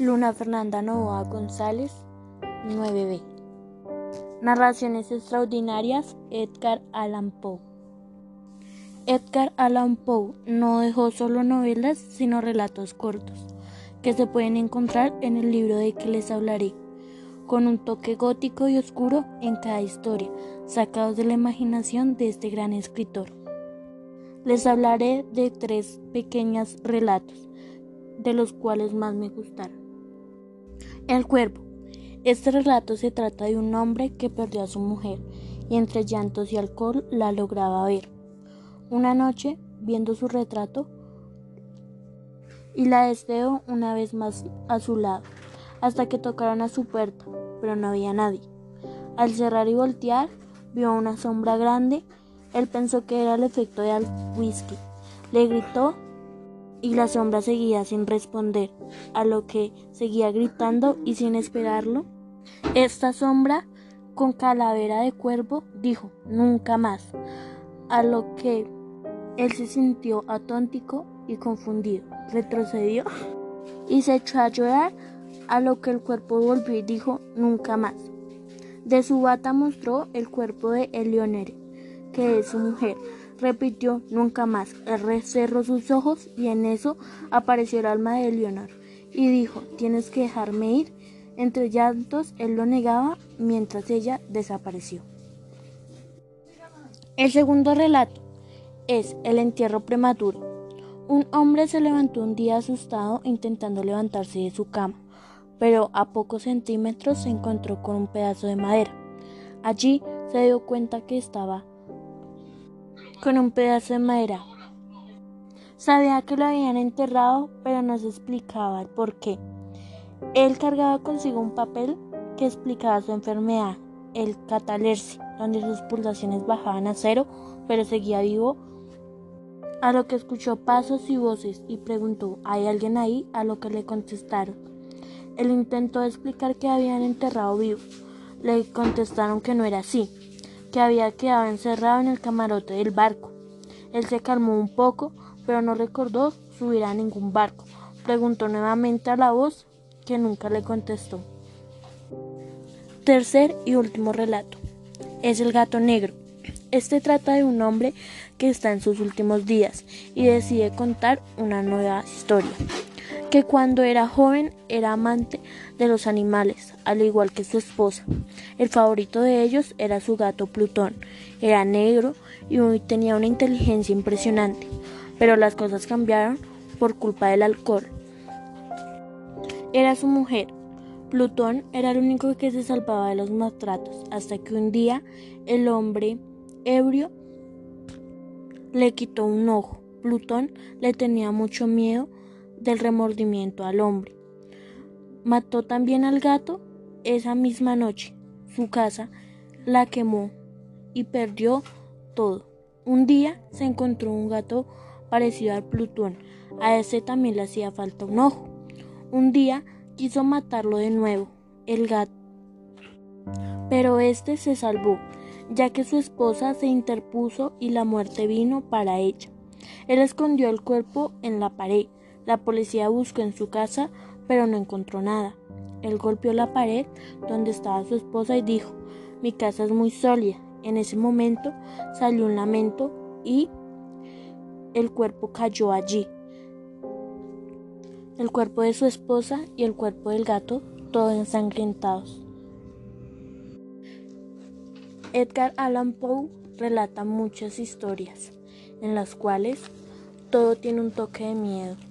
Luna Fernanda Novoa González, 9B. Narraciones extraordinarias, Edgar Allan Poe. Edgar Allan Poe no dejó solo novelas, sino relatos cortos, que se pueden encontrar en el libro de que les hablaré, con un toque gótico y oscuro en cada historia, sacados de la imaginación de este gran escritor. Les hablaré de tres pequeños relatos, de los cuales más me gustaron. El cuervo. Este relato se trata de un hombre que perdió a su mujer y entre llantos y alcohol la lograba ver. Una noche, viendo su retrato, y la deseó una vez más a su lado, hasta que tocaron a su puerta, pero no había nadie. Al cerrar y voltear, vio una sombra grande. Él pensó que era el efecto del whisky. Le gritó y la sombra seguía sin responder, a lo que seguía gritando y sin esperarlo. Esta sombra, con calavera de cuervo, dijo nunca más, a lo que él se sintió atóntico y confundido, retrocedió y se echó a llorar, a lo que el cuerpo volvió y dijo nunca más. De su bata mostró el cuerpo de Eleonore, que es su mujer, repitió nunca más. El cerró sus ojos y en eso apareció el alma de Leonor y dijo tienes que dejarme ir. Entre llantos él lo negaba mientras ella desapareció. El segundo relato es el entierro prematuro. Un hombre se levantó un día asustado intentando levantarse de su cama, pero a pocos centímetros se encontró con un pedazo de madera. Allí se dio cuenta que estaba con un pedazo de madera. Sabía que lo habían enterrado, pero no se explicaba el por qué. Él cargaba consigo un papel que explicaba su enfermedad, el catalepsia, donde sus pulsaciones bajaban a cero, pero seguía vivo. A lo que escuchó pasos y voces y preguntó, ¿hay alguien ahí? A lo que le contestaron. Él intentó explicar que habían enterrado vivo. Le contestaron que no era así, que había quedado encerrado en el camarote del barco. Él se calmó un poco, pero no recordó subir a ningún barco. Preguntó nuevamente a la voz, que nunca le contestó. Tercer y último relato. Es el gato negro. Este trata de un hombre que está en sus últimos días y decide contar una nueva historia que cuando era joven era amante de los animales, al igual que su esposa. El favorito de ellos era su gato Plutón. Era negro y tenía una inteligencia impresionante, pero las cosas cambiaron por culpa del alcohol. Era su mujer. Plutón era el único que se salvaba de los maltratos, hasta que un día el hombre ebrio le quitó un ojo. Plutón le tenía mucho miedo del remordimiento al hombre. Mató también al gato esa misma noche. Su casa la quemó y perdió todo. Un día se encontró un gato parecido al Plutón. A ese también le hacía falta un ojo. Un día quiso matarlo de nuevo, el gato. Pero este se salvó, ya que su esposa se interpuso y la muerte vino para ella. Él escondió el cuerpo en la pared la policía buscó en su casa, pero no encontró nada. Él golpeó la pared donde estaba su esposa y dijo, mi casa es muy sólida. En ese momento salió un lamento y el cuerpo cayó allí. El cuerpo de su esposa y el cuerpo del gato, todos ensangrentados. Edgar Allan Poe relata muchas historias en las cuales todo tiene un toque de miedo.